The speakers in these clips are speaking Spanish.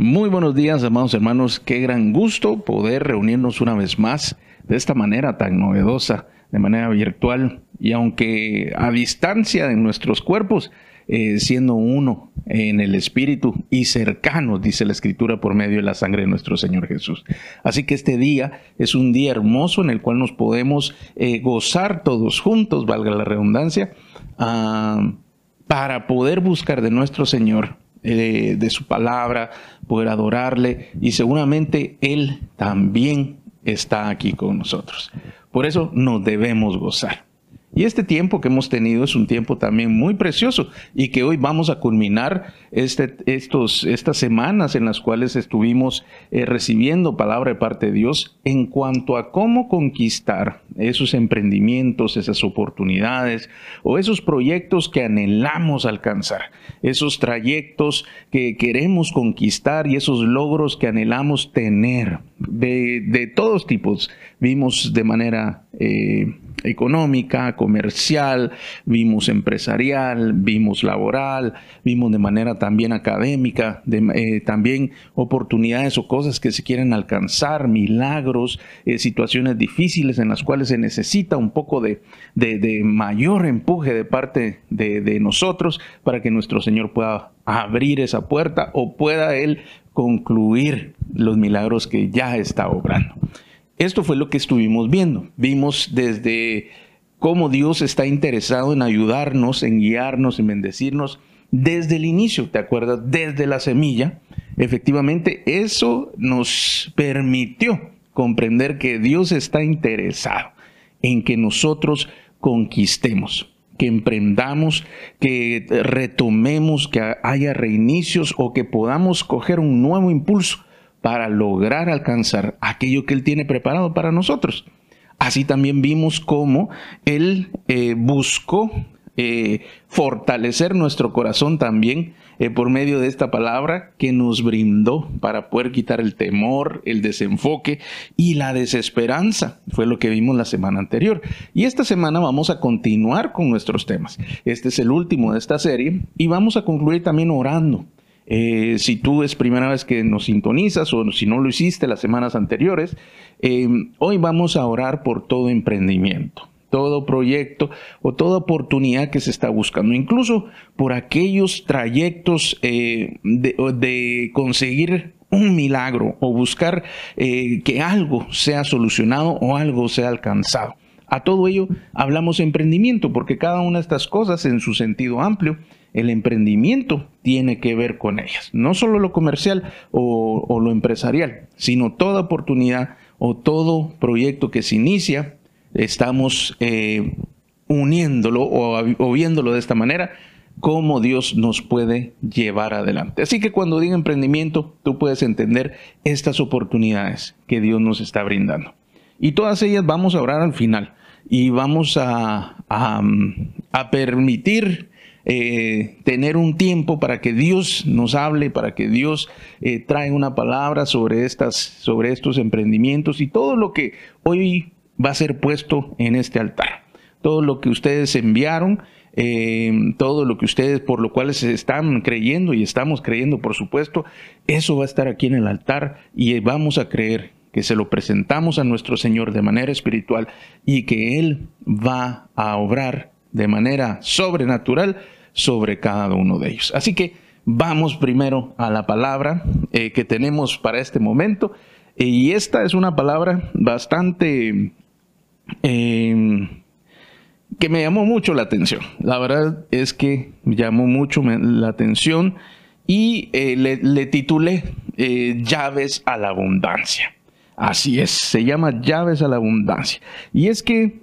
Muy buenos días, amados hermanos. Qué gran gusto poder reunirnos una vez más de esta manera tan novedosa, de manera virtual y aunque a distancia de nuestros cuerpos, eh, siendo uno en el Espíritu y cercanos, dice la Escritura, por medio de la sangre de nuestro Señor Jesús. Así que este día es un día hermoso en el cual nos podemos eh, gozar todos juntos, valga la redundancia, ah, para poder buscar de nuestro Señor eh, de su palabra, poder adorarle y seguramente Él también está aquí con nosotros. Por eso nos debemos gozar. Y este tiempo que hemos tenido es un tiempo también muy precioso y que hoy vamos a culminar este, estos, estas semanas en las cuales estuvimos eh, recibiendo palabra de parte de Dios en cuanto a cómo conquistar esos emprendimientos, esas oportunidades o esos proyectos que anhelamos alcanzar, esos trayectos que queremos conquistar y esos logros que anhelamos tener de, de todos tipos. Vimos de manera... Eh, económica, comercial, vimos empresarial, vimos laboral, vimos de manera también académica, eh, también oportunidades o cosas que se quieren alcanzar, milagros, eh, situaciones difíciles en las cuales se necesita un poco de, mayor empuje de parte de, de nosotros para que nuestro Señor pueda abrir esa puerta o pueda Él concluir los milagros que ya está obrando. Esto fue lo que estuvimos viendo. Vimos desde cómo Dios está interesado en ayudarnos, en guiarnos, en bendecirnos desde el inicio, ¿te acuerdas? Desde la semilla. Efectivamente, eso nos permitió comprender que Dios está interesado en que nosotros conquistemos, que emprendamos, que retomemos, que haya reinicios o que podamos coger un nuevo impulso para lograr alcanzar aquello que Él tiene preparado para nosotros. Así también vimos cómo Él eh, buscó eh, fortalecer nuestro corazón también eh, por medio de esta palabra que nos brindó para poder quitar el temor, el desenfoque y la desesperanza. Fue lo que vimos la semana anterior. Y esta semana vamos a continuar con nuestros temas. Este es el último de esta serie y vamos a concluir también orando eh, si tú es primera vez que nos sintonizas o si no lo hiciste las semanas anteriores, eh, hoy vamos a orar por todo emprendimiento, todo proyecto o toda oportunidad que se está buscando, incluso por aquellos trayectos eh, de, conseguir un milagro o buscar que algo sea solucionado o algo sea alcanzado. A todo ello hablamos emprendimiento, porque cada una de estas cosas en su sentido amplio el emprendimiento tiene que ver con ellas. No solo lo comercial o, lo empresarial, sino toda oportunidad o todo proyecto que se inicia, estamos eh, uniéndolo o, viéndolo de esta manera, cómo Dios nos puede llevar adelante. Así que cuando diga emprendimiento, tú puedes entender estas oportunidades que Dios nos está brindando. Y todas ellas vamos a orar al final y vamos a, a permitir eh, tener un tiempo para que Dios nos hable, para que Dios eh, traiga una palabra sobre, estas, sobre estos emprendimientos y todo lo que hoy va a ser puesto en este altar. Todo lo que ustedes enviaron, eh, todo lo que ustedes por lo cual se están creyendo y estamos creyendo, por supuesto, eso va a estar aquí en el altar y vamos a creer que se lo presentamos a nuestro Señor de manera espiritual y que Él va a obrar de manera sobrenatural sobre cada uno de ellos. Así que vamos primero a la palabra eh, que tenemos para este momento. Y esta es una palabra bastante em, que me llamó mucho la atención. La verdad es que me llamó mucho la atención y eh, le, titulé eh, Llaves a la Abundancia. Así es, se llama Llaves a la Abundancia. Y es que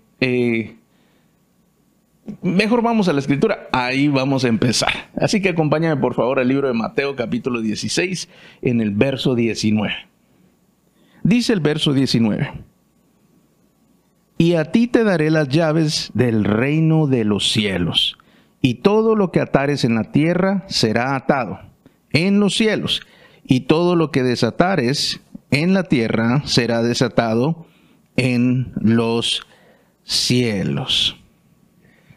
Mejor vamos a la escritura, ahí vamos a empezar. Así que acompáñame por favor al libro de Mateo capítulo 16 en el verso 19. Dice el verso 19. Y a ti te daré las llaves del reino de los cielos, y todo lo que atares en la tierra será atado en los cielos, y todo lo que desatares en la tierra será desatado en los cielos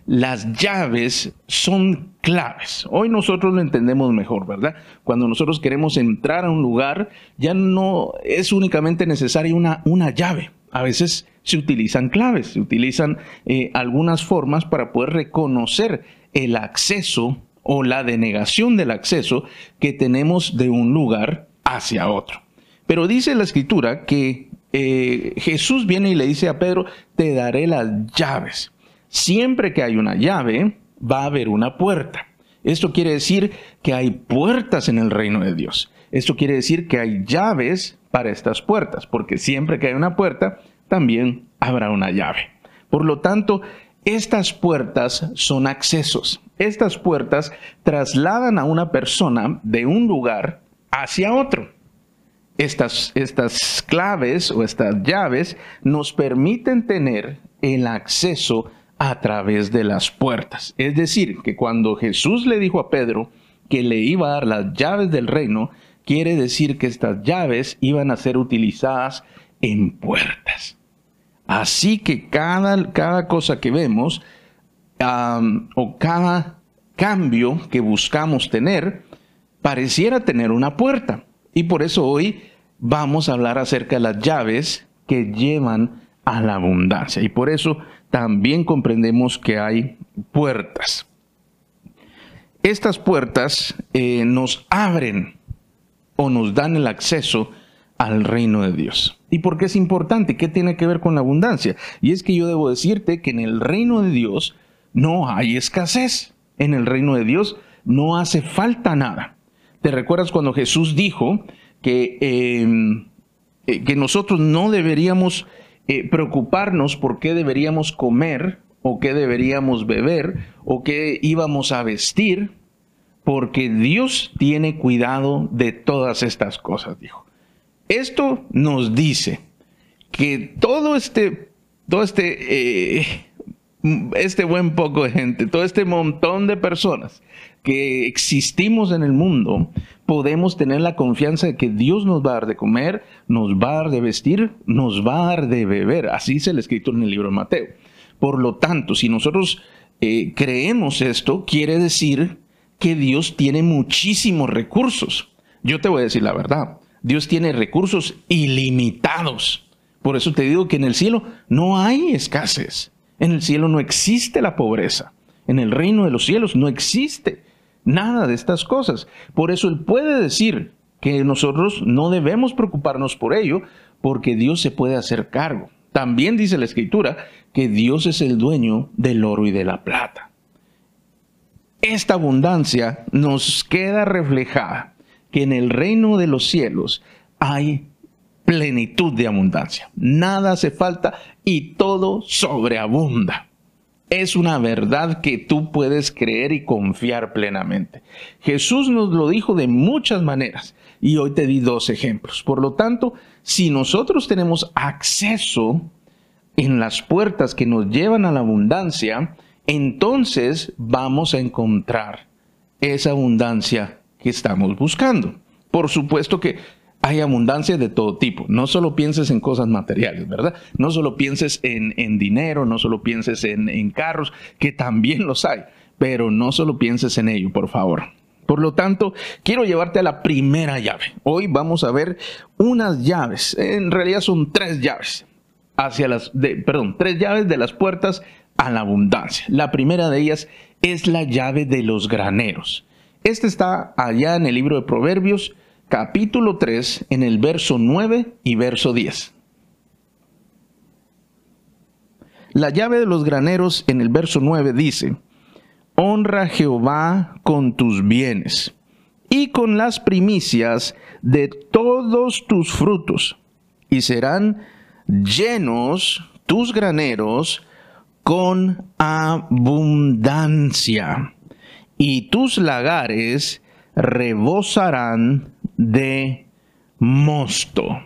las llaves son claves. Hoy nosotros lo entendemos mejor, ¿verdad? Cuando nosotros queremos entrar a un lugar, ya no es únicamente necesaria una, una llave. A veces se utilizan claves, se utilizan eh, algunas formas para poder reconocer el acceso o la denegación del acceso que tenemos de un lugar hacia otro. Pero dice la escritura que eh, Jesús viene y le dice a Pedro, te daré las llaves. Siempre que hay una llave, va a haber una puerta. Esto quiere decir que hay puertas en el reino de Dios. Esto quiere decir que hay llaves para estas puertas, porque siempre que hay una puerta, también habrá una llave. Por lo tanto, estas puertas son accesos. Estas puertas trasladan a una persona de un lugar hacia otro. Estas, estas claves o estas llaves nos permiten tener el acceso a través de las puertas. Es decir, que cuando Jesús le dijo a Pedro que le iba a dar las llaves del reino, quiere decir que estas llaves iban a ser utilizadas en puertas. Así que cada, cada cosa que vemos o cada cambio que buscamos tener pareciera tener una puerta. Y por eso hoy vamos a hablar acerca de las llaves que llevan a la abundancia. Y por eso también comprendemos que hay puertas. Estas puertas eh, nos abren o nos dan el acceso al reino de Dios. ¿Y por qué es importante? ¿Qué tiene que ver con la abundancia? Y es que yo debo decirte que en el reino de Dios no hay escasez. En el reino de Dios no hace falta nada. ¿Te recuerdas cuando Jesús dijo que, em, eh, que nosotros no deberíamos eh, preocuparnos por qué deberíamos comer o qué deberíamos beber o qué íbamos a vestir, porque Dios tiene cuidado de todas estas cosas, dijo. Esto nos dice que todo este, todo este, eh, este buen poco de gente, todo este montón de personas que existimos en el mundo, podemos tener la confianza de que Dios nos va a dar de comer, nos va a dar de vestir, nos va a dar de beber. Así dice el escritor en el libro de Mateo. Por lo tanto, si nosotros eh, creemos esto, quiere decir que Dios tiene muchísimos recursos. Yo te voy a decir la verdad. Dios tiene recursos ilimitados. Por eso te digo que en el cielo no hay escasez. En el cielo no existe la pobreza. En el reino de los cielos no existe nada de estas cosas. Por eso Él puede decir que nosotros no debemos preocuparnos por ello, porque Dios se puede hacer cargo. También dice la Escritura que Dios es el dueño del oro y de la plata. Esta abundancia nos queda reflejada que en el reino de los cielos hay plenitud de abundancia. Nada hace falta y todo sobreabunda es una verdad que tú puedes creer y confiar plenamente. Jesús nos lo dijo de muchas maneras y hoy te di dos ejemplos. Por lo tanto, si nosotros tenemos acceso en las puertas que nos llevan a la abundancia, entonces vamos a encontrar esa abundancia que estamos buscando. Por supuesto que hay abundancia de todo tipo. No solo pienses en cosas materiales, ¿verdad? No solo pienses en, dinero, no solo pienses en, en carros, que también los hay, pero no solo pienses en ello, por favor. Por lo tanto, quiero llevarte a la primera llave. Hoy vamos a ver unas llaves. En realidad son tres llaves. Hacia las, de, perdón, tres llaves de las puertas a la abundancia. La primera de ellas es la llave de los graneros. Esta está allá en el libro de Proverbios, capítulo 3 en el verso 9 y verso 10. La llave de los graneros en el verso 9 dice, Honra a Jehová con tus bienes y con las primicias de todos tus frutos, y serán llenos tus graneros con abundancia, y tus lagares rebosarán de mosto.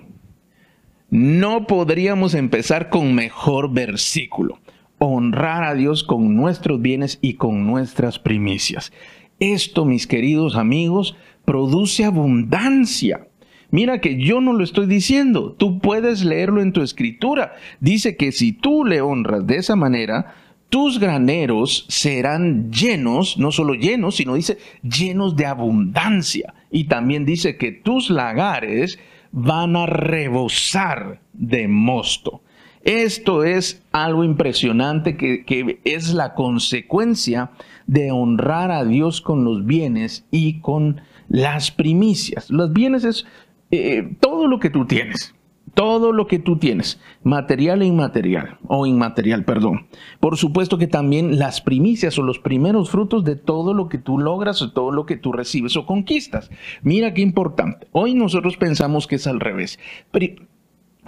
No podríamos empezar con mejor versículo. Honrar a Dios con nuestros bienes y con nuestras primicias. Esto, mis queridos amigos, produce abundancia. Mira que yo no lo estoy diciendo, tú puedes leerlo en tu escritura. Dice que si tú le honras de esa manera, tus graneros serán llenos, no solo llenos, sino dice llenos de abundancia. Y también dice que tus lagares van a rebosar de mosto. Esto es algo impresionante que, que, es la consecuencia de honrar a Dios con los bienes y con las primicias. Los bienes es eh, todo lo que tú tienes todo lo que tú tienes, material e inmaterial, o inmaterial, perdón. Por supuesto que también las primicias o los primeros frutos de todo lo que tú logras o todo lo que tú recibes o conquistas. Mira qué importante. Hoy nosotros pensamos que es al revés.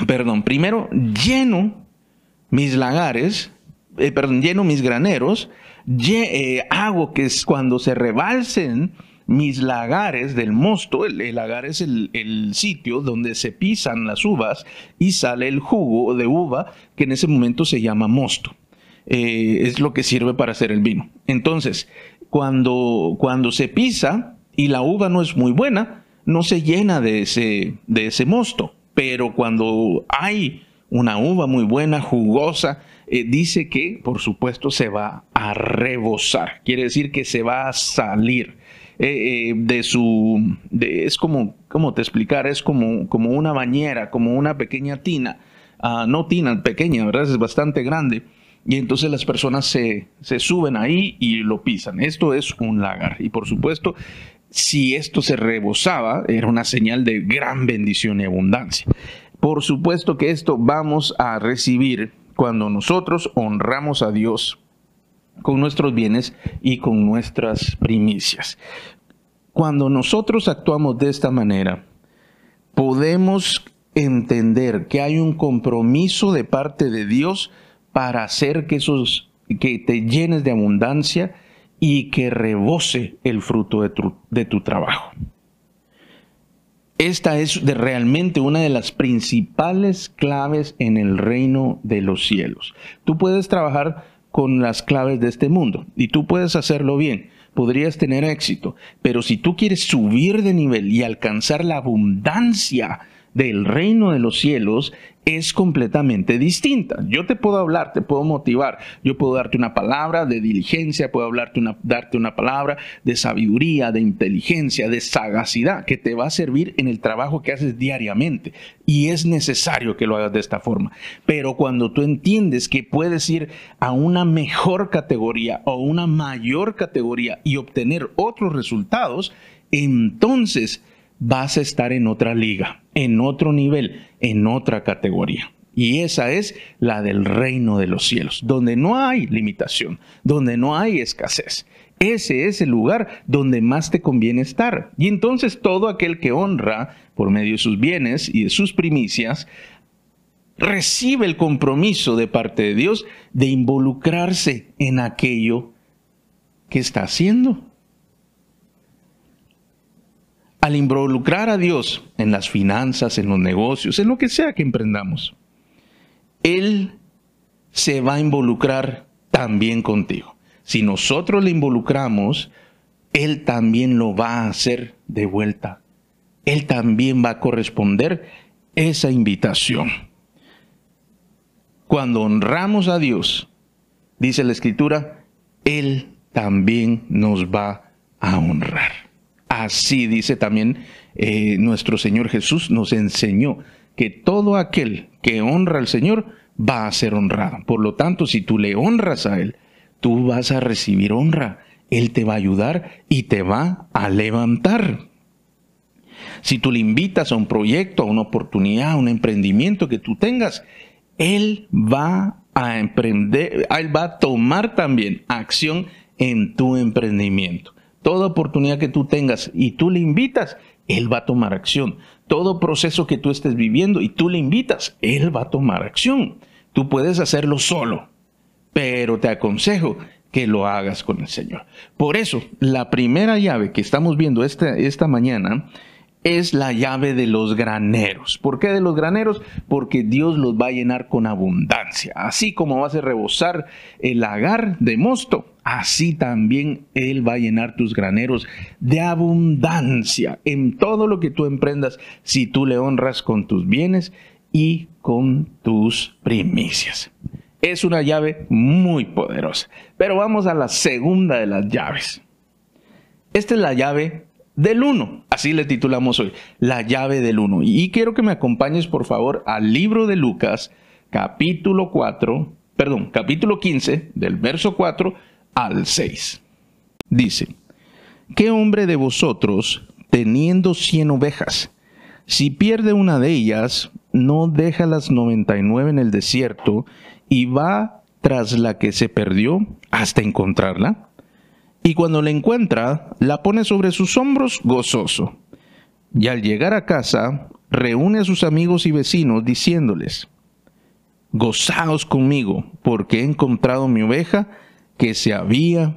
perdón, primero lleno mis lagares, eh, perdón, lleno mis graneros, eh, hago que cuando se rebalsen mis lagares del mosto, el, lagar es el, sitio donde se pisan las uvas y sale el jugo de uva que en ese momento se llama mosto. Eh, es lo que sirve para hacer el vino. Entonces, cuando, cuando se pisa y la uva no es muy buena, no se llena de ese, de ese mosto. Pero cuando hay una uva muy buena, jugosa, eh, dice que, por supuesto, se va a rebosar. Quiere decir que se va a salir. Eh, eh, de su, es como, ¿cómo te explicar? Es como, como una bañera, como una pequeña tina, ah, no tina, pequeña, ¿verdad? Es bastante grande. Y entonces las personas se, se suben ahí y lo pisan. Esto es un lagar. Y por supuesto, si esto se rebosaba, era una señal de gran bendición y abundancia. Por supuesto que esto vamos a recibir cuando nosotros honramos a Dios con nuestros bienes y con nuestras primicias. Cuando nosotros actuamos de esta manera, podemos entender que hay un compromiso de parte de Dios para hacer que esos que te llenes de abundancia y que rebose el fruto de tu, de tu trabajo. Esta es de realmente una de las principales claves en el reino de los cielos. Tú puedes trabajar con las claves de este mundo. Y tú puedes hacerlo bien, podrías tener éxito, pero si tú quieres subir de nivel y alcanzar la abundancia del reino de los cielos, es completamente distinta. Yo te puedo hablar, te puedo motivar, yo puedo darte una palabra de diligencia, puedo hablarte una, darte una palabra de sabiduría, de inteligencia, de sagacidad, que te va a servir en el trabajo que haces diariamente. Y es necesario que lo hagas de esta forma. Pero cuando tú entiendes que puedes ir a una mejor categoría o una mayor categoría y obtener otros resultados, entonces vas a estar en otra liga, en otro nivel, en otra categoría. Y esa es la del reino de los cielos, donde no hay limitación, donde no hay escasez. Ese es el lugar donde más te conviene estar. Y entonces todo aquel que honra por medio de sus bienes y de sus primicias, recibe el compromiso de parte de Dios de involucrarse en aquello que está haciendo al involucrar a Dios en las finanzas, en los negocios, en lo que sea que emprendamos, Él se va a involucrar también contigo. Si nosotros le involucramos, Él también lo va a hacer de vuelta. Él también va a corresponder esa invitación. Cuando honramos a Dios, dice la Escritura, Él también nos va a honrar. Así dice también eh, nuestro Señor Jesús, nos enseñó que todo aquel que honra al Señor va a ser honrado. Por lo tanto, si tú le honras a Él, tú vas a recibir honra. Él te va a ayudar y te va a levantar. Si tú le invitas a un proyecto, a una oportunidad, a un emprendimiento que tú tengas, Él va a emprender, Él va a tomar también acción en tu emprendimiento. Toda oportunidad que tú tengas y tú le invitas, Él va a tomar acción. Todo proceso que tú estés viviendo y tú le invitas, Él va a tomar acción. Tú puedes hacerlo solo, pero te aconsejo que lo hagas con el Señor. Por eso, la primera llave que estamos viendo esta, esta mañana es la llave de los graneros. ¿Por qué de los graneros? Porque Dios los va a llenar con abundancia. Así como vas a rebosar el lagar de mosto, así también Él va a llenar tus graneros de abundancia en todo lo que tú emprendas si tú le honras con tus bienes y con tus primicias. es una llave muy poderosa. Pero vamos a la segunda de las llaves. Esta es la llave del 1. Así le titulamos hoy, la llave del 1. Y quiero que me acompañes por favor al libro de Lucas, capítulo 4, perdón, capítulo 15, del verso 4 al 6. Dice, ¿qué hombre de vosotros, teniendo cien ovejas, si pierde una de ellas, no deja las 99 en el desierto y va tras la que se perdió hasta encontrarla? Y cuando la encuentra, la pone sobre sus hombros gozoso. Y al llegar a casa, reúne a sus amigos y vecinos diciéndoles, Gozaos conmigo, porque he encontrado mi oveja que se había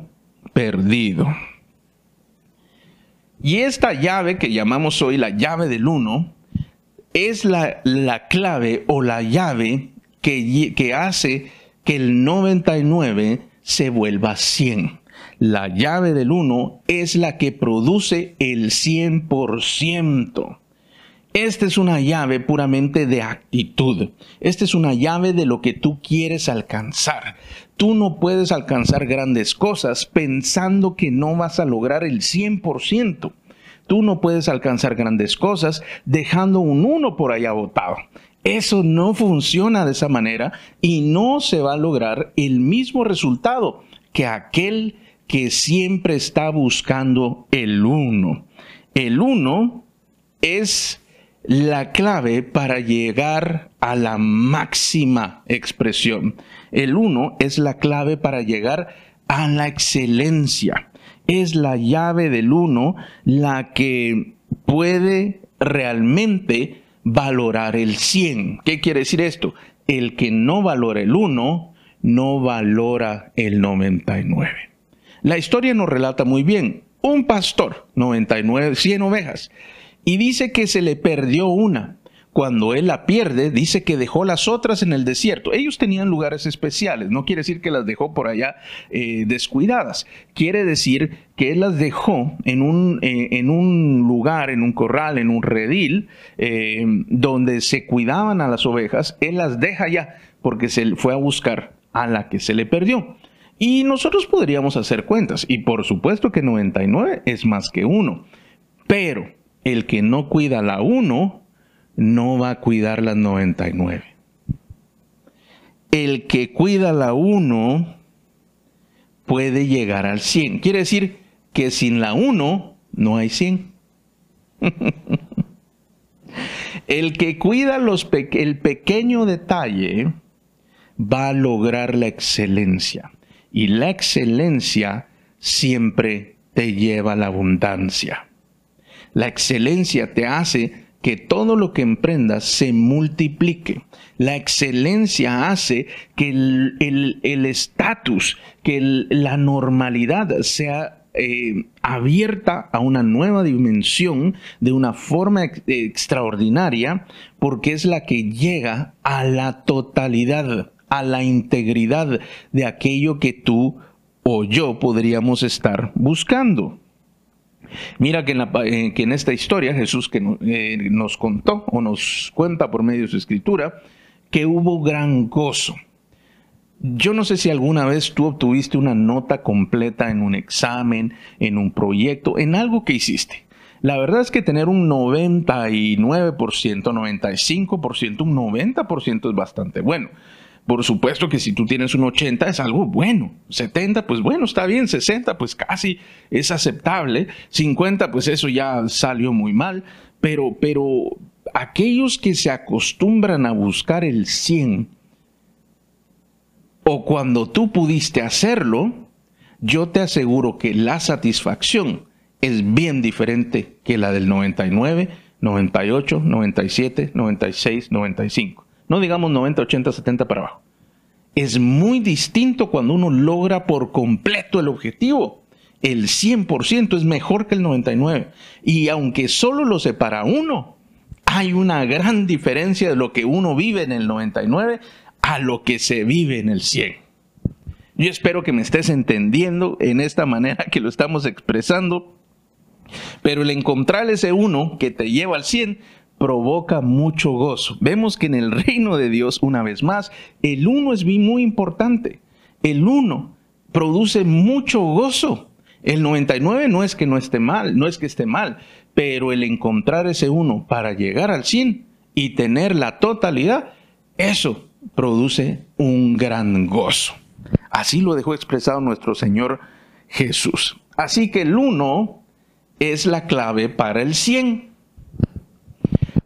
perdido. Y esta llave que llamamos hoy la llave del uno, es la, la clave o la llave que, que hace que el 99 se vuelva 100. La llave del 1 es la que produce el 100%. Esta es una llave puramente de actitud. Esta es una llave de lo que tú quieres alcanzar. Tú no puedes alcanzar grandes cosas pensando que no vas a lograr el 100%. Tú no puedes alcanzar grandes cosas dejando un 1 por allá botado. Eso no funciona de esa manera y no se va a lograr el mismo resultado que aquel que siempre está buscando el uno. El uno es la clave para llegar a la máxima expresión. El uno es la clave para llegar a la excelencia. Es la llave del uno la que puede realmente valorar el 100. ¿Qué quiere decir esto? El que no valora el uno, no valora el 99. La historia nos relata muy bien. Un pastor, 99, 100 ovejas, y dice que se le perdió una. Cuando él la pierde, dice que dejó las otras en el desierto. Ellos tenían lugares especiales, no quiere decir que las dejó por allá eh, descuidadas. Quiere decir que él las dejó en un, eh, en un lugar, en un corral, en un redil, eh, donde se cuidaban a las ovejas. Él las deja ya porque se fue a buscar a la que se le perdió. Y nosotros podríamos hacer cuentas, y por supuesto que 99 es más que 1, pero el que no cuida la 1 no va a cuidar las 99. El que cuida la 1 puede llegar al 100. Quiere decir que sin la 1 no hay 100. el que cuida el pequeño detalle va a lograr la excelencia. Y la excelencia siempre te lleva a la abundancia. La excelencia te hace que todo lo que emprendas se multiplique. La excelencia hace que el estatus, que la normalidad sea eh, abierta a una nueva dimensión de una forma extraordinaria, porque es la que llega a la totalidad a la integridad de aquello que tú o yo podríamos estar buscando. Mira que en, eh, que en esta historia Jesús que eh, nos contó o nos cuenta por medio de su escritura que hubo gran gozo. Yo no sé si alguna vez tú obtuviste una nota completa en un examen, en un proyecto, en algo que hiciste. La verdad es que tener un 99%, 95%, un 90% es bastante bueno. Por supuesto que si tú tienes un 80 es algo bueno. 70, pues bueno, está bien. 60, pues casi es aceptable. 50, pues eso ya salió muy mal. Pero, pero aquellos que se acostumbran a buscar el 100, o cuando tú pudiste hacerlo, yo te aseguro que la satisfacción es bien diferente que la del 99, 98, 97, 96, 95 no digamos 90, 80, 70 para abajo. Es muy distinto cuando uno logra por completo el objetivo. El 100% es mejor que el 99. Y aunque solo lo separa uno, hay una gran diferencia de lo que uno vive en el 99 a lo que se vive en el 100. Yo espero que me estés entendiendo en esta manera que lo estamos expresando. Pero el encontrar ese uno que te lleva al 100 provoca mucho gozo. Vemos que en el reino de Dios, una vez más, el uno es muy importante. El uno produce mucho gozo. El 99 no es que no esté mal, no es que esté mal, pero el encontrar ese uno para llegar al 100 y tener la totalidad, eso produce un gran gozo. Así lo dejó expresado nuestro Señor Jesús. Así que el uno es la clave para el 100.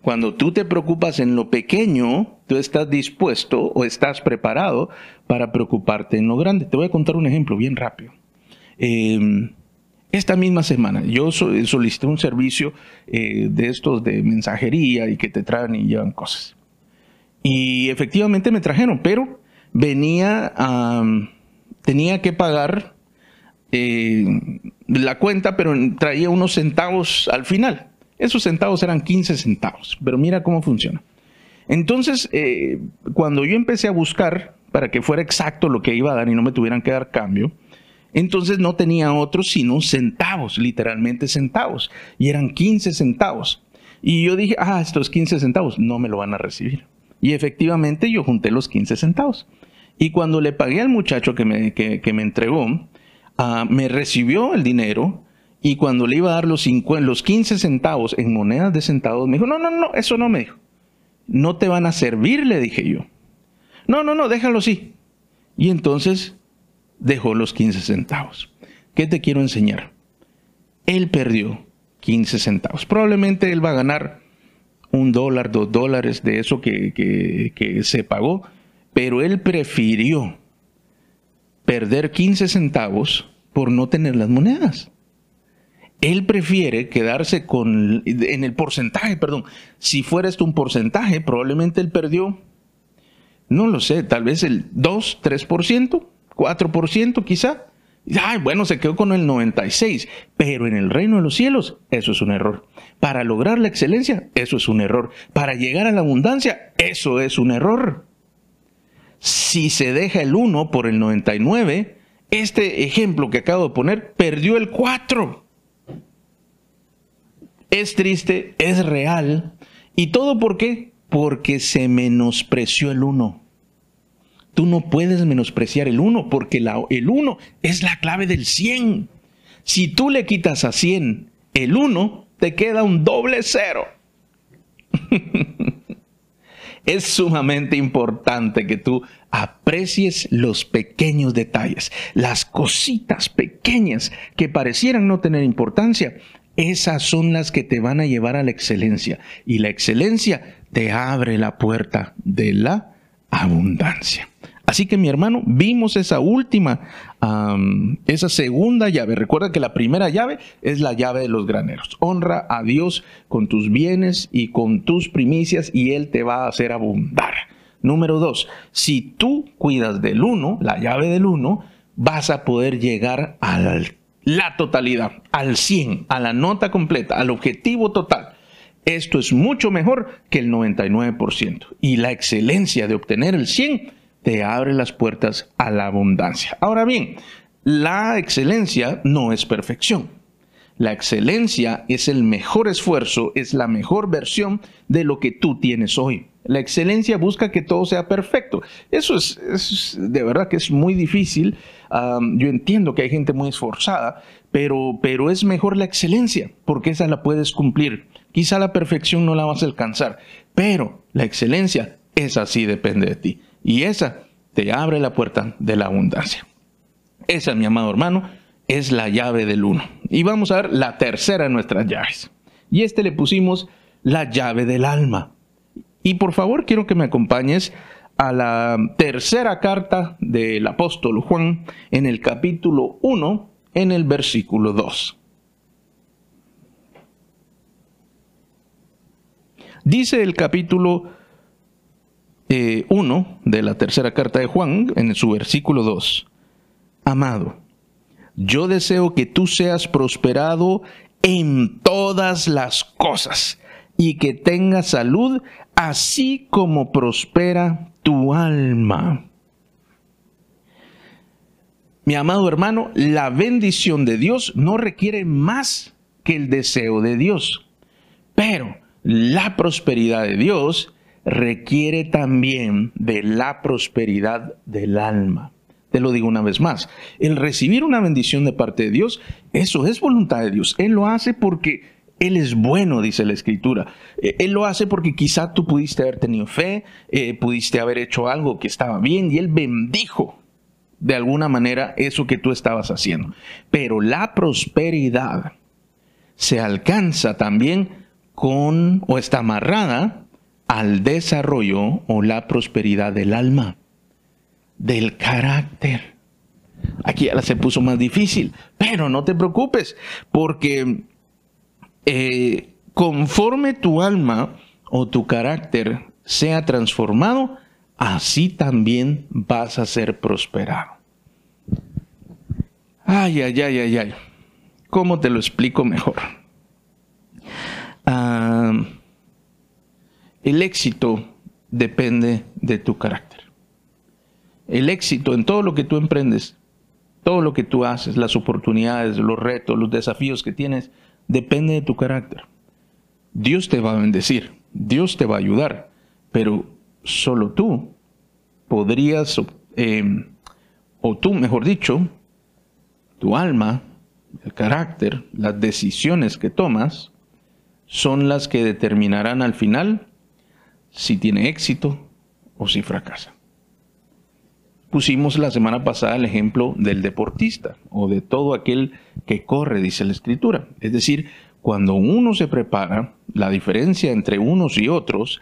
Cuando tú te preocupas en lo pequeño, tú estás dispuesto o estás preparado para preocuparte en lo grande. Te voy a contar un ejemplo bien rápido. Em, esta misma semana yo solicité un servicio eh, de estos de mensajería y que te traen y llevan cosas. Y efectivamente me trajeron, pero venía, tenía que pagar eh, la cuenta, pero traía unos centavos al final. Esos centavos eran 15 centavos, pero mira cómo funciona. Entonces, eh, cuando yo empecé a buscar para que fuera exacto lo que iba a dar y no me tuvieran que dar cambio, entonces no tenía otros sino centavos, literalmente centavos, y eran 15 centavos. Y yo dije, ah, estos 15 centavos no me lo van a recibir. Y efectivamente yo junté los 15 centavos. Y cuando le pagué al muchacho que me, me entregó, ah, me recibió el dinero y cuando le iba a dar los, los 15 centavos en monedas de centavos, me dijo, no, no, no, eso no me dijo. No te van a servir, le dije yo. No, no, no, déjalo así. Y entonces dejó los 15 centavos. ¿Qué te quiero enseñar? Él perdió 15 centavos. Probablemente él va a ganar un dólar, dos dólares de eso que, que se pagó, pero él prefirió perder 15 centavos por no tener las monedas. Él prefiere quedarse con, en el porcentaje, perdón, si fuera esto un porcentaje, probablemente él perdió, no lo sé, tal vez el 2, 3%, 4% quizá. Ay, bueno, se quedó con el 96, pero en el reino de los cielos eso es un error. Para lograr la excelencia, eso es un error. Para llegar a la abundancia, eso es un error. Si se deja el 1 por el 99, este ejemplo que acabo de poner perdió el 4. Es triste, es real. ¿Y todo por qué? Porque se menospreció el 1. Tú no puedes menospreciar el 1 porque el 1 es la clave del 100. Si tú le quitas a 100 el 1, te queda un doble cero. es sumamente importante que tú aprecies los pequeños detalles, las cositas pequeñas que parecieran no tener importancia. Esas son las que te van a llevar a la excelencia. Y la excelencia te abre la puerta de la abundancia. Así que mi hermano, vimos esa última, esa segunda llave. Recuerda que la primera llave es la llave de los graneros. Honra a Dios con tus bienes y con tus primicias y Él te va a hacer abundar. Número dos, si tú cuidas del uno, la llave del uno, vas a poder llegar a la totalidad, al 100, a la nota completa, al objetivo total. Esto es mucho mejor que el 99%. Y la excelencia de obtener el 100 te abre las puertas a la abundancia. Ahora bien, la excelencia no es perfección. La excelencia es el mejor esfuerzo, es la mejor versión de lo que tú tienes hoy. La excelencia busca que todo sea perfecto. Eso es, de verdad que es muy difícil. yo entiendo que hay gente muy esforzada, pero, pero es mejor la excelencia, porque esa la puedes cumplir. Quizá la perfección no la vas a alcanzar, pero la excelencia, esa sí depende de ti. Y esa te abre la puerta de la abundancia. Esa, mi amado hermano, es la llave del uno. Y vamos a ver la tercera de nuestras llaves. Y este le pusimos la llave del alma. Y por favor quiero que me acompañes a la tercera carta del apóstol Juan en el capítulo 1, en el versículo 2. Dice el capítulo 1 eh, de la tercera carta de Juan, en su versículo 2. Amado, yo deseo que tú seas prosperado en todas las cosas y que tengas salud, así como prospera tu alma. Mi amado hermano, la bendición de Dios no requiere más que el deseo de Dios. Pero la prosperidad de Dios requiere también de la prosperidad del alma. Te lo digo una vez más, el recibir una bendición de parte de Dios, eso es voluntad de Dios. Él lo hace porque Él es bueno, dice la Escritura. Eh, Él lo hace porque quizá tú pudiste haber tenido fe, eh, pudiste haber hecho algo que estaba bien y Él bendijo de alguna manera eso que tú estabas haciendo. Pero la prosperidad se alcanza también con o está amarrada al desarrollo o la prosperidad del alma, del carácter. Aquí ya se puso más difícil, pero no te preocupes, porque eh, conforme tu alma o tu carácter sea transformado, así también vas a ser prosperado. Ay, ay, ay, ay, ay. ¿Cómo te lo explico mejor? Ah, el éxito depende de tu carácter. El éxito en todo lo que tú emprendes, todo lo que tú haces, las oportunidades, los retos, los desafíos que tienes, depende de tu carácter. Dios te va a bendecir, Dios te va a ayudar, pero solo tú podrías, eh, o tú, mejor dicho, tu alma, el carácter, las decisiones que tomas, son las que determinarán al final si tiene éxito o si fracasa. Pusimos la semana pasada el ejemplo del deportista o de todo aquel que corre, dice la escritura. Es decir, cuando uno se prepara, la diferencia entre unos y otros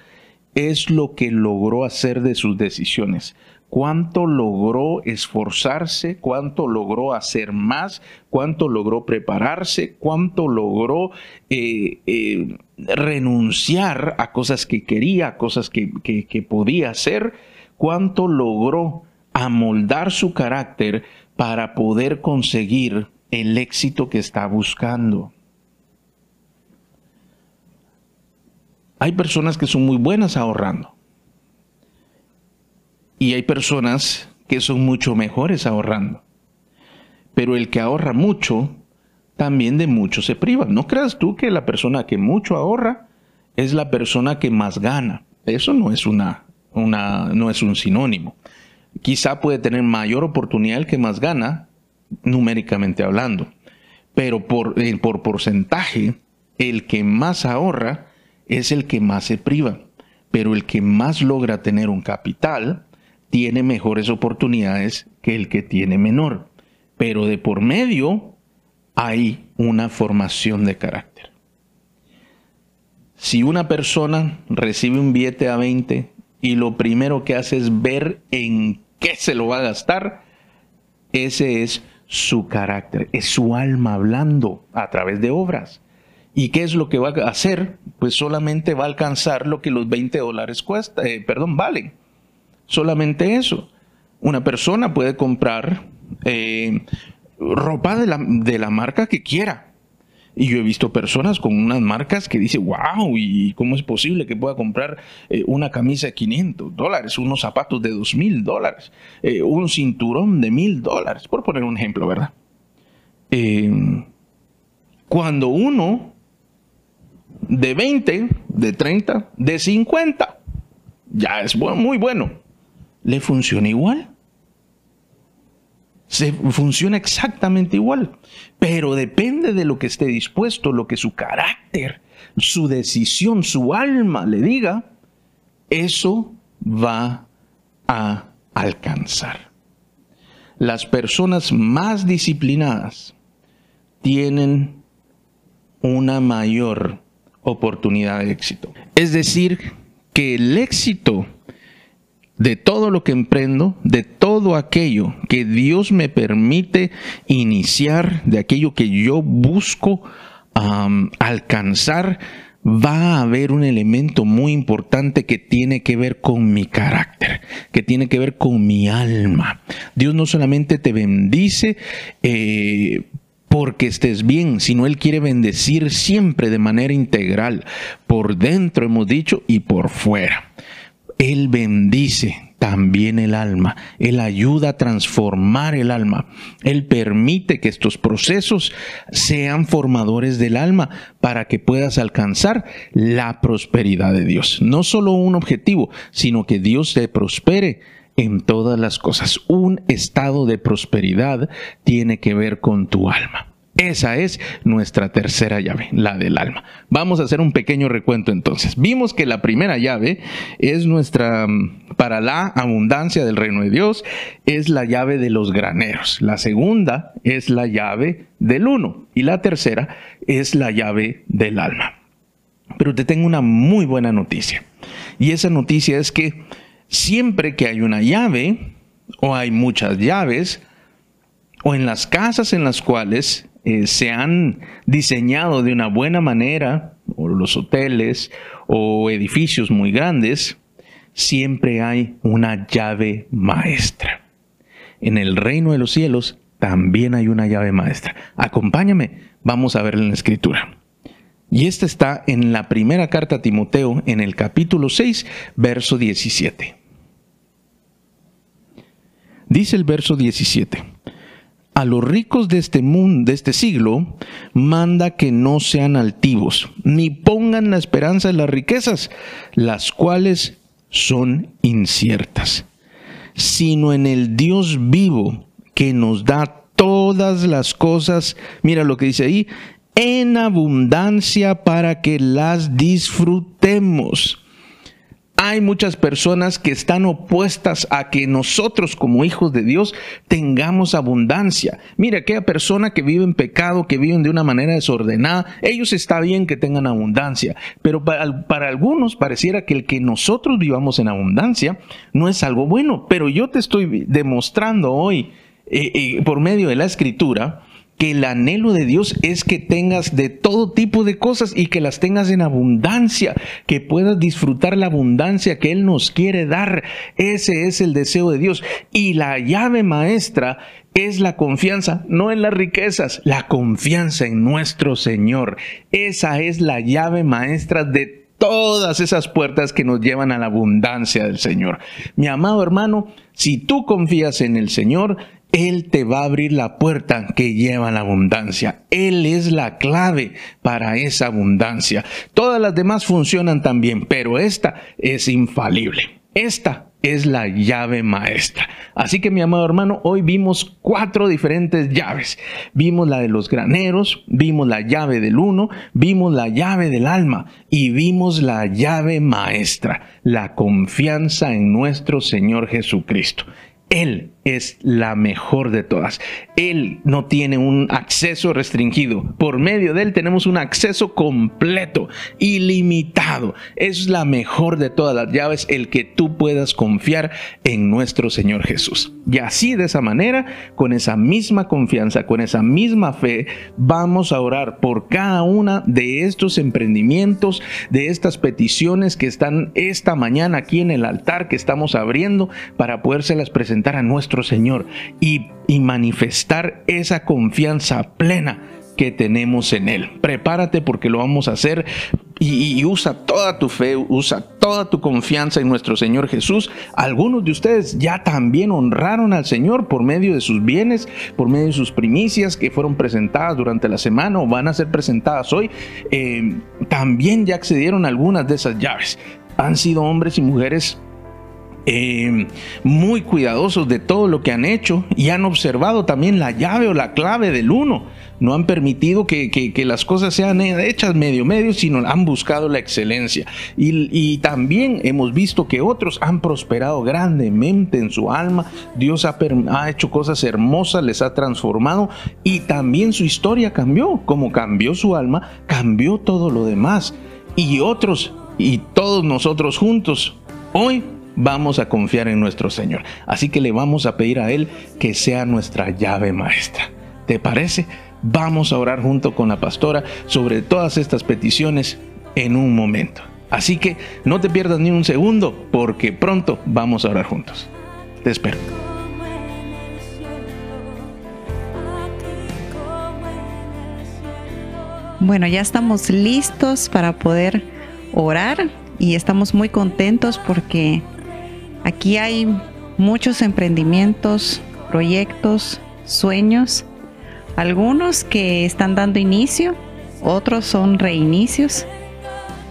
es lo que logró hacer de sus decisiones. Cuánto logró esforzarse, cuánto logró hacer más, cuánto logró prepararse, cuánto logró eh, eh, renunciar a cosas que quería, a cosas que, que podía hacer, cuánto logró amoldar su carácter para poder conseguir el éxito que está buscando. Hay personas que son muy buenas ahorrando. Y hay personas que son mucho mejores ahorrando. Pero el que ahorra mucho, también de mucho se priva. No creas tú que la persona que mucho ahorra es la persona que más gana. Eso no es una, una no es un sinónimo. Quizá puede tener mayor oportunidad el que más gana, numéricamente hablando. Pero por, eh, por porcentaje, el que más ahorra es el que más se priva, pero el que más logra tener un capital tiene mejores oportunidades que el que tiene menor. Pero de por medio hay una formación de carácter. Si una persona recibe un billete a 20 y lo primero que hace es ver en qué se lo va a gastar, ese es su carácter, es su alma hablando a través de obras. ¿Y qué es lo que va a hacer? Pues solamente va a alcanzar lo que los 20 dólares cuesta, eh, perdón, valen. Solamente eso. Una persona puede comprar eh, ropa de la, de la, marca que quiera. Y yo he visto personas con unas marcas que dicen, wow, ¿y cómo es posible que pueda comprar eh, una camisa de 500 dólares, unos zapatos de 2 mil dólares, un cinturón de mil dólares? Por poner un ejemplo, ¿verdad? cuando uno de 20, de 30, de 50. Ya es muy bueno. Le funciona igual. Se funciona exactamente igual. Pero depende de lo que esté dispuesto, lo que su carácter, su decisión, su alma le diga, eso va a alcanzar. Las personas más disciplinadas tienen una mayor oportunidad de éxito. Es decir, que el éxito de todo lo que emprendo, de todo aquello que Dios me permite iniciar, de aquello que yo busco alcanzar, va a haber un elemento muy importante que tiene que ver con mi carácter, que tiene que ver con mi alma. Dios no solamente te bendice eh, porque estés bien, sino Él quiere bendecir siempre de manera integral, por dentro hemos dicho y por fuera. Él bendice también el alma. Él ayuda a transformar el alma. Él permite que estos procesos sean formadores del alma para que puedas alcanzar la prosperidad de Dios. No solo un objetivo, sino que Dios te prospere en todas las cosas. Un estado de prosperidad tiene que ver con tu alma. Esa es nuestra tercera llave, la del alma. Vamos a hacer un pequeño recuento entonces. Vimos que la primera llave es nuestra, mm, para la abundancia del reino de Dios, es la llave de los graneros. La segunda es la llave del uno. Y la tercera es la llave del alma. Pero te tengo una muy buena noticia. Y esa noticia es que siempre que hay una llave, o hay muchas llaves, o en las casas en las cuales eh, se han diseñado de una buena manera, o los hoteles o edificios muy grandes, siempre hay una llave maestra. En el reino de los cielos también hay una llave maestra. Acompáñame, vamos a ver en la escritura. Y esta está en la primera carta a Timoteo, en el capítulo 6, verso 17. Dice el verso 17 a los ricos de este mundo, de este siglo, manda que no sean altivos, ni pongan la esperanza en las riquezas, las cuales son inciertas, sino en el Dios vivo que nos da todas las cosas, mira lo que dice ahí, en abundancia para que las disfrutemos. Hay muchas personas que están opuestas a que nosotros como hijos de Dios tengamos abundancia. Mira, aquella persona que vive en pecado, que viven de una manera desordenada, ellos está bien que tengan abundancia, pero para, algunos pareciera que el que nosotros vivamos en abundancia no es algo bueno, pero yo te estoy demostrando hoy eh, eh, por medio de la escritura que el anhelo de Dios es que tengas de todo tipo de cosas y que las tengas en abundancia, que puedas disfrutar la abundancia que Él nos quiere dar. Ese es el deseo de Dios. Y la llave maestra es la confianza, no en las riquezas, la confianza en nuestro Señor. Esa es la llave maestra de todas esas puertas que nos llevan a la abundancia del Señor. Mi amado hermano, si tú confías en el Señor, él te va a abrir la puerta que lleva la abundancia. Él es la clave para esa abundancia. Todas las demás funcionan también, pero esta es infalible. Esta es la llave maestra. Así que mi amado hermano, hoy vimos cuatro diferentes llaves. Vimos la de los graneros, vimos la llave del uno, vimos la llave del alma y vimos la llave maestra, la confianza en nuestro Señor Jesucristo. Él es la mejor de todas. Él no tiene un acceso restringido. Por medio de Él tenemos un acceso completo, ilimitado. Es la mejor de todas las llaves, el que tú puedas confiar en nuestro Señor Jesús. Y así de esa manera, con esa misma confianza, con esa misma fe, vamos a orar por cada una de estos emprendimientos, de estas peticiones que están esta mañana aquí en el altar que estamos abriendo para podérselas presentar a nuestro Señor y, manifestar esa confianza plena que tenemos en Él. Prepárate porque lo vamos a hacer y, usa toda tu fe, usa toda tu confianza en nuestro Señor Jesús. Algunos de ustedes ya también honraron al Señor por medio de sus bienes, por medio de sus primicias que fueron presentadas durante la semana o van a ser presentadas hoy. Eh, también ya accedieron a algunas de esas llaves. Han sido hombres y mujeres eh, muy cuidadosos de todo lo que han hecho y han observado también la llave o la clave del uno. No han permitido que, las cosas sean hechas medio medio, sino han buscado la excelencia. Y, también hemos visto que otros han prosperado grandemente en su alma. Dios ha, ha hecho cosas hermosas, les ha transformado y también su historia cambió. Como cambió su alma, cambió todo lo demás. Y otros y todos nosotros juntos hoy vamos a confiar en nuestro Señor. Así que le vamos a pedir a Él que sea nuestra llave maestra. ¿Te parece? Vamos a orar junto con la pastora sobre todas estas peticiones en un momento. Así que no te pierdas ni un segundo porque pronto vamos a orar juntos. Te espero. Bueno, ya estamos listos para poder orar y estamos muy contentos porque Aquí hay muchos emprendimientos, proyectos, sueños, algunos que están dando inicio, otros son reinicios,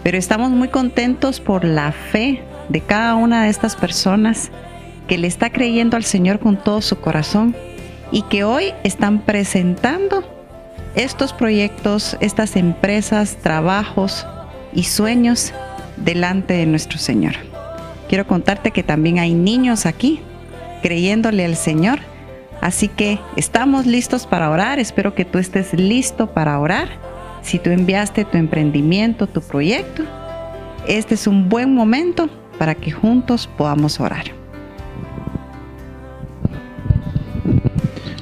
pero estamos muy contentos por la fe de cada una de estas personas que le está creyendo al Señor con todo su corazón y que hoy están presentando estos proyectos, estas empresas, trabajos y sueños delante de nuestro Señor. Quiero contarte que también hay niños aquí creyéndole al Señor. Así que estamos listos para orar. Espero que tú estés listo para orar. Si tú enviaste tu emprendimiento, tu proyecto, este es un buen momento para que juntos podamos orar.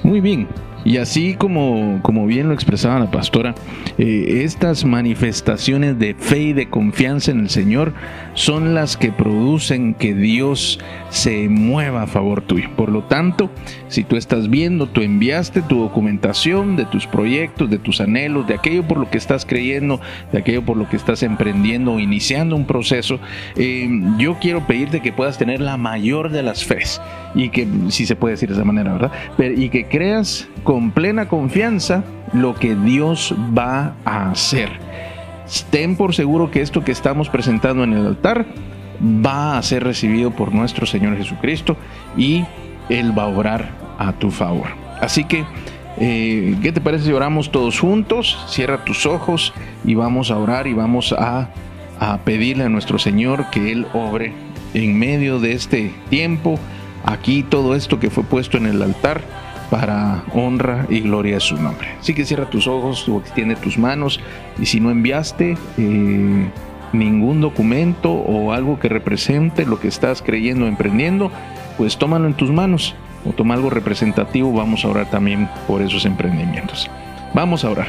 Muy bien, y así como, como bien lo expresaba la pastora, eh, estas manifestaciones de fe y de confianza en el Señor son las que producen que Dios se mueva a favor tuyo. Por lo tanto, si tú estás viendo, tú enviaste tu documentación de tus proyectos, de tus anhelos, de aquello por lo que estás creyendo, de aquello por lo que estás emprendiendo o iniciando un proceso, eh, yo quiero pedirte que puedas tener la mayor de las fes y que, si se puede decir de esa manera, ¿verdad? y que creas con plena confianza lo que Dios va a hacer. Ten por seguro que esto que estamos presentando en el altar va a ser recibido por nuestro Señor Jesucristo y Él va a orar a tu favor. Así que, eh, ¿qué te parece si oramos todos juntos? Cierra tus ojos y vamos a orar y vamos a, a pedirle a nuestro Señor que Él obre en medio de este tiempo, aquí todo esto que fue puesto en el altar para honra y gloria a su nombre. Así que cierra tus ojos o extiende tus manos y si no enviaste eh, ningún documento o algo que represente lo que estás creyendo o emprendiendo, pues tómalo en tus manos o toma algo representativo. Vamos a orar también por esos emprendimientos. Vamos a orar.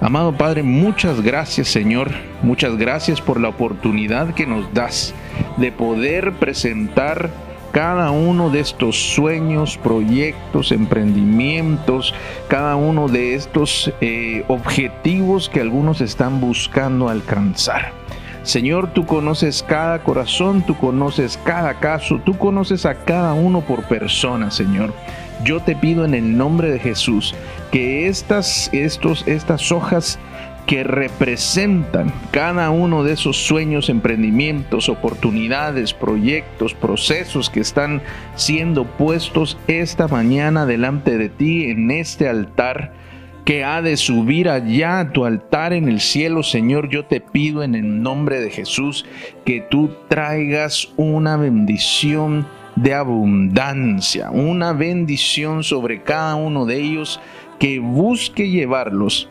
Amado Padre, muchas gracias Señor, muchas gracias por la oportunidad que nos das de poder presentar cada uno de estos sueños, proyectos, emprendimientos, cada uno de estos eh, objetivos que algunos están buscando alcanzar. Señor, tú conoces cada corazón, tú conoces cada caso, tú conoces a cada uno por persona, Señor. Yo te pido en el nombre de Jesús que estas, estos, estas hojas que representan cada uno de esos sueños, emprendimientos, oportunidades, proyectos, procesos que están siendo puestos esta mañana delante de ti en este altar que ha de subir allá a tu altar en el cielo, Señor, yo te pido en el nombre de Jesús que tú traigas una bendición de abundancia, una bendición sobre cada uno de ellos que busque llevarlos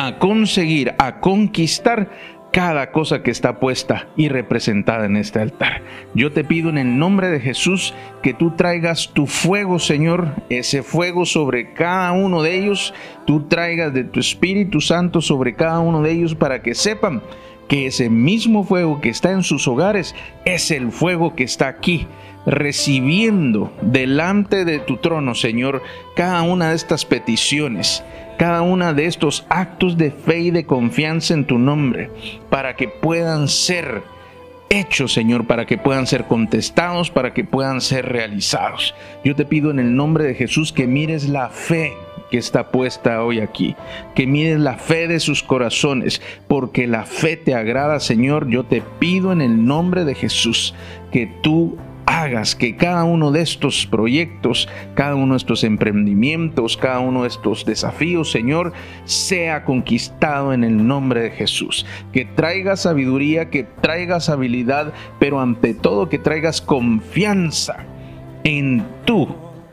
a conseguir, a conquistar cada cosa que está puesta y representada en este altar. Yo te pido en el nombre de Jesús que tú traigas tu fuego, Señor, ese fuego sobre cada uno de ellos, tú traigas de tu Espíritu Santo sobre cada uno de ellos para que sepan que ese mismo fuego que está en sus hogares es el fuego que está aquí recibiendo delante de tu trono, Señor, cada una de estas peticiones cada una de estos actos de fe y de confianza en tu nombre, para que puedan ser hechos, Señor, para que puedan ser contestados, para que puedan ser realizados. Yo te pido en el nombre de Jesús que mires la fe que está puesta hoy aquí, que mires la fe de sus corazones, porque la fe te agrada, Señor. Yo te pido en el nombre de Jesús que tú hagas que cada uno de estos proyectos, cada uno de estos emprendimientos, cada uno de estos desafíos, Señor, sea conquistado en el nombre de Jesús. Que traigas sabiduría, que traigas habilidad, pero ante todo que traigas confianza en tu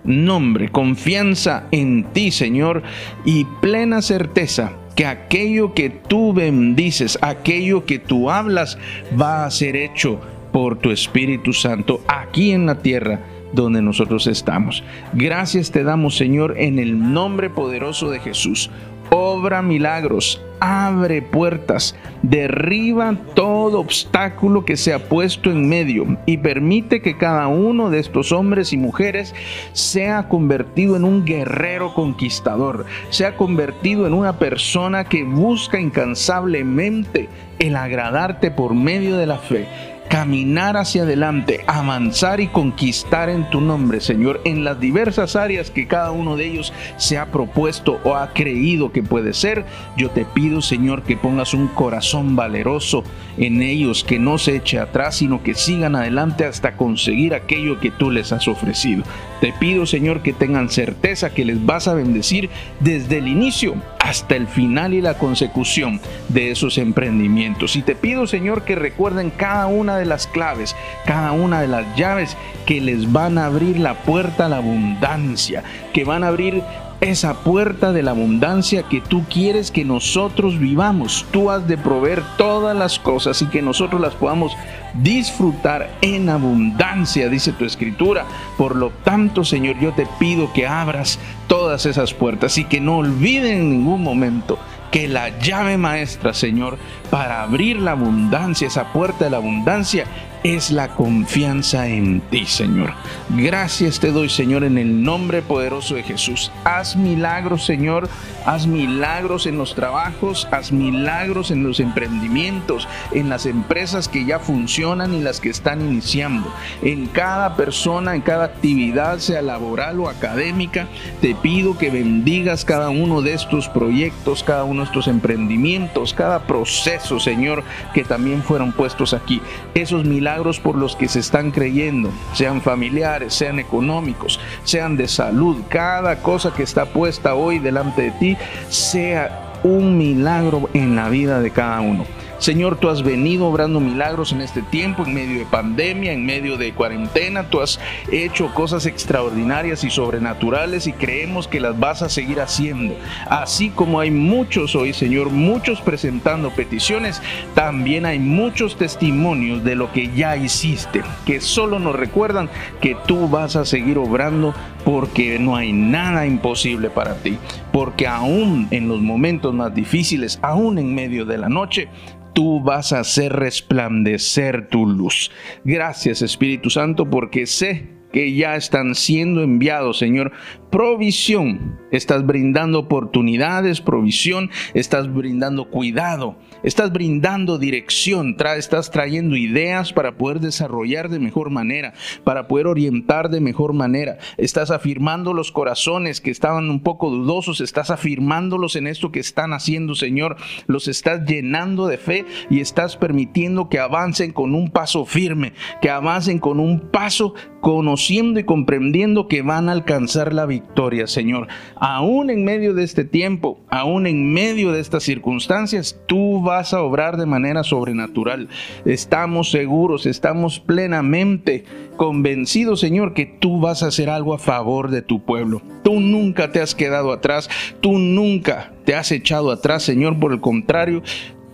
nombre, confianza en ti, Señor, y plena certeza que aquello que tú bendices, aquello que tú hablas, va a ser hecho por tu Espíritu Santo aquí en la tierra donde nosotros estamos. Gracias te damos, Señor, en el nombre poderoso de Jesús. Obra milagros, abre puertas, derriba todo obstáculo que se ha puesto en medio y permite que cada uno de estos hombres y mujeres sea convertido en un guerrero conquistador, sea convertido en una persona que busca incansablemente el agradarte por medio de la fe caminar hacia adelante, avanzar y conquistar en tu nombre, Señor, en las diversas áreas que cada uno de ellos se ha propuesto o ha creído que puede ser. Yo te pido, Señor, que pongas un corazón valeroso en ellos, que no se eche atrás, sino que sigan adelante hasta conseguir aquello que tú les has ofrecido. Te pido, Señor, que tengan certeza que les vas a bendecir desde el inicio hasta el final y la consecución de esos emprendimientos. Y te pido, Señor, que recuerden cada una de las claves, cada una de las llaves que les van a abrir la puerta a la abundancia, que van a abrir esa puerta de la abundancia que tú quieres que nosotros vivamos. Tú has de proveer todas las cosas y que nosotros las podamos disfrutar en abundancia, dice tu escritura. Por lo tanto, Señor, yo te pido que abras todas esas puertas y que no olviden en ningún momento que la llave maestra, Señor, para abrir la abundancia, esa puerta de la abundancia, es la confianza en ti, Señor. Gracias te doy, Señor, en el nombre poderoso de Jesús. Haz milagros, Señor. Haz milagros en los trabajos, haz milagros en los emprendimientos, en las empresas que ya funcionan y las que están iniciando. En cada persona, en cada actividad, sea laboral o académica, te pido que bendigas cada uno de estos proyectos, cada uno de estos emprendimientos, cada proceso, Señor, que también fueron puestos aquí. Esos milagros por los que se están creyendo, sean familiares, sean económicos, sean de salud, cada cosa que está puesta hoy delante de ti sea un milagro en la vida de cada uno. Señor, tú has venido obrando milagros en este tiempo, en medio de pandemia, en medio de cuarentena. Tú has hecho cosas extraordinarias y sobrenaturales y creemos que las vas a seguir haciendo. Así como hay muchos hoy, Señor, muchos presentando peticiones, también hay muchos testimonios de lo que ya hiciste, que solo nos recuerdan que tú vas a seguir obrando porque no hay nada imposible para ti. Porque aún en los momentos más difíciles, aún en medio de la noche, tú vas a hacer resplandecer tu luz. Gracias Espíritu Santo porque sé que ya están siendo enviados, Señor. Provisión, estás brindando oportunidades, provisión, estás brindando cuidado, estás brindando dirección, estás trayendo ideas para poder desarrollar de mejor manera, para poder orientar de mejor manera. Estás afirmando los corazones que estaban un poco dudosos, estás afirmándolos en esto que están haciendo, Señor. Los estás llenando de fe y estás permitiendo que avancen con un paso firme, que avancen con un paso conociendo y comprendiendo que van a alcanzar la victoria, Señor. Aún en medio de este tiempo, aún en medio de estas circunstancias, tú vas a obrar de manera sobrenatural. Estamos seguros, estamos plenamente convencidos, Señor, que tú vas a hacer algo a favor de tu pueblo. Tú nunca te has quedado atrás, tú nunca te has echado atrás, Señor. Por el contrario,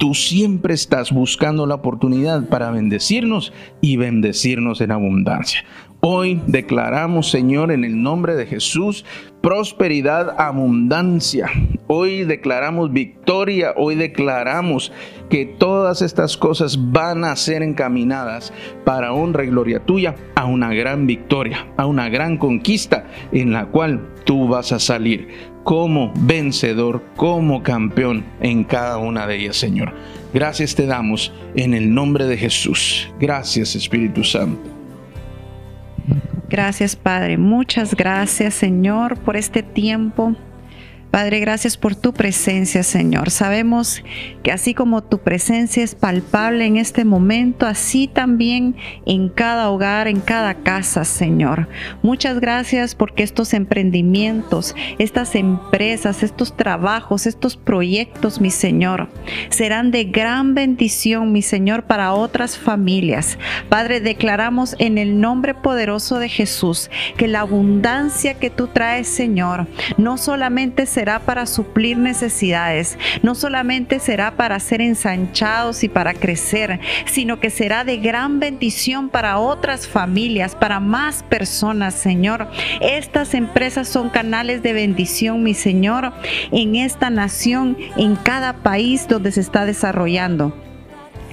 Tú siempre estás buscando la oportunidad para bendecirnos y bendecirnos en abundancia. Hoy declaramos, Señor, en el nombre de Jesús, prosperidad, abundancia. Hoy declaramos victoria, hoy declaramos que todas estas cosas van a ser encaminadas para honra y gloria tuya a una gran victoria, a una gran conquista en la cual tú vas a salir como vencedor, como campeón en cada una de ellas, Señor. Gracias te damos en el nombre de Jesús. Gracias, Espíritu Santo. Gracias, Padre. Muchas gracias, Señor, por este tiempo Padre, gracias por tu presencia, Señor. Sabemos que así como tu presencia es palpable en este momento, así también en cada hogar, en cada casa, Señor. Muchas gracias porque estos emprendimientos, estas empresas, estos trabajos, estos proyectos, mi Señor, serán de gran bendición, mi Señor, para otras familias. Padre, declaramos en el nombre poderoso de Jesús que la abundancia que tú traes, Señor, no solamente se será para suplir necesidades, no solamente será para ser ensanchados y para crecer, sino que será de gran bendición para otras familias, para más personas, Señor. Estas empresas son canales de bendición, mi Señor, en esta nación, en cada país donde se está desarrollando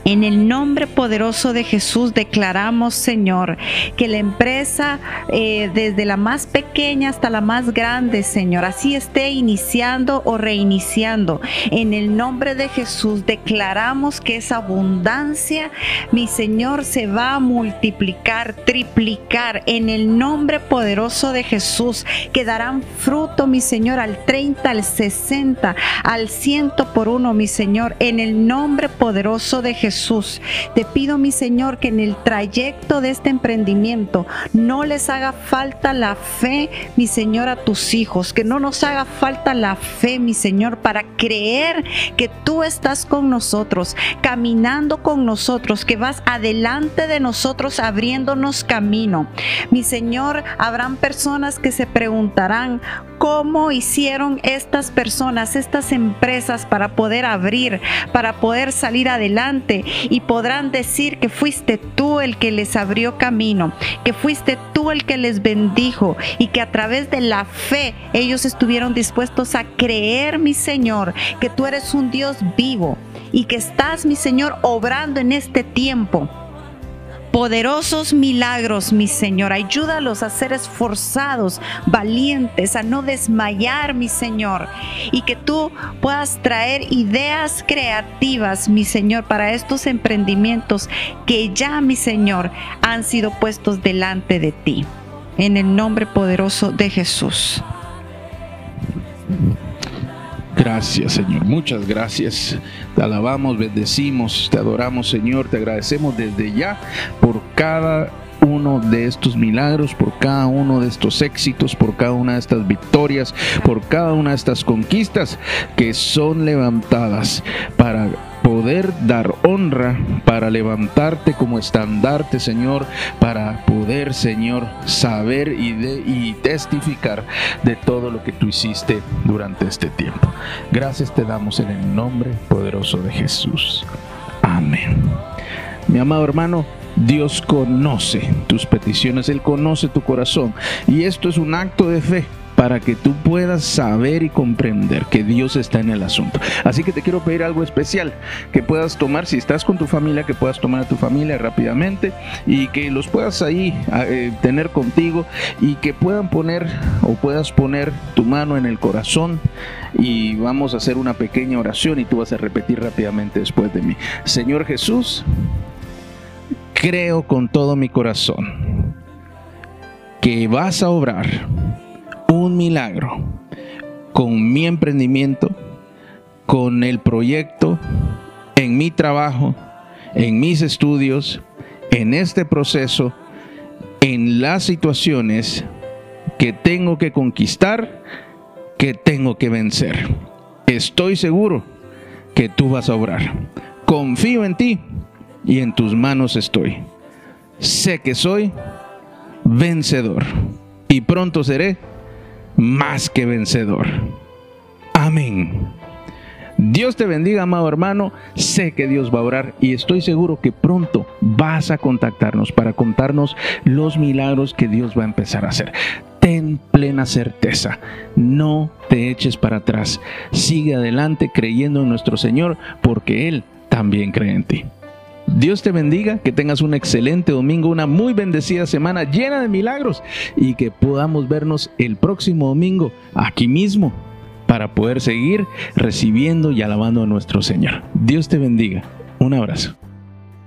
En el nombre poderoso de Jesús declaramos, Señor, que la empresa, eh, desde la más pequeña hasta la más grande, Señor, así esté iniciando o reiniciando. En el nombre de Jesús declaramos que esa abundancia, mi Señor, se va a multiplicar, triplicar. En el nombre poderoso de Jesús, que darán fruto, mi Señor, al 30, al 60, al 100 por uno, mi Señor. En el nombre poderoso de Jesús Jesús. Te pido, mi Señor, que en el trayecto de este emprendimiento no les haga falta la fe, mi Señor, a tus hijos, que no nos haga falta la fe, mi Señor, para creer que tú estás con nosotros, caminando con nosotros, que vas adelante de nosotros abriéndonos camino. Mi Señor, habrán personas que se preguntarán, cómo hicieron estas personas, estas empresas para poder abrir, para poder salir adelante y podrán decir que fuiste tú el que les abrió camino, que fuiste tú el que les bendijo y que a través de la fe ellos estuvieron dispuestos a creer, mi Señor, que tú eres un Dios vivo y que estás, mi Señor, obrando en este tiempo poderosos milagros, mi Señor. Ayúdalos a ser esforzados, valientes, a no desmayar, mi Señor. Y que tú puedas traer ideas creativas, mi Señor, para estos emprendimientos que ya, mi Señor, han sido puestos delante de ti. En el nombre poderoso de Jesús. Gracias, Señor. Muchas gracias. Te alabamos, bendecimos, te adoramos, Señor. Te agradecemos desde ya por cada uno de estos milagros, por cada uno de estos éxitos, por cada una de estas victorias, por cada una de estas conquistas que son levantadas para poder dar honra, para levantarte como estandarte, Señor, para poder, Señor, saber y, y testificar de todo lo que tú hiciste durante este tiempo. Gracias te damos en el nombre poderoso de Jesús. Amén. Mi amado hermano, Dios conoce tus peticiones, Él conoce tu corazón y esto es un acto de fe para que tú puedas saber y comprender que Dios está en el asunto. Así que te quiero pedir algo especial que puedas tomar, si estás con tu familia, que puedas tomar a tu familia rápidamente y que los puedas ahí eh, tener contigo y que puedan poner o puedas poner tu mano en el corazón y vamos a hacer una pequeña oración y tú vas a repetir rápidamente después de mí. Señor Jesús, creo con todo mi corazón que vas a obrar un milagro con mi emprendimiento, con el proyecto, en mi trabajo, en mis estudios, en este proceso, en las situaciones que tengo que conquistar, que tengo que vencer. Estoy seguro que tú vas a obrar. Confío en ti y en tus manos estoy. Sé que soy vencedor y pronto seré más que vencedor. Amén. Dios te bendiga, amado hermano. Sé que Dios va a orar y estoy seguro que pronto vas a contactarnos para contarnos los milagros que Dios va a empezar a hacer. Ten plena certeza, no te eches para atrás. Sigue adelante creyendo en nuestro Señor porque Él también cree en ti. Dios te bendiga, que tengas un excelente domingo, una muy bendecida semana llena de milagros y que podamos vernos el próximo domingo aquí mismo para poder seguir recibiendo y alabando a nuestro Señor. Dios te bendiga. Un abrazo.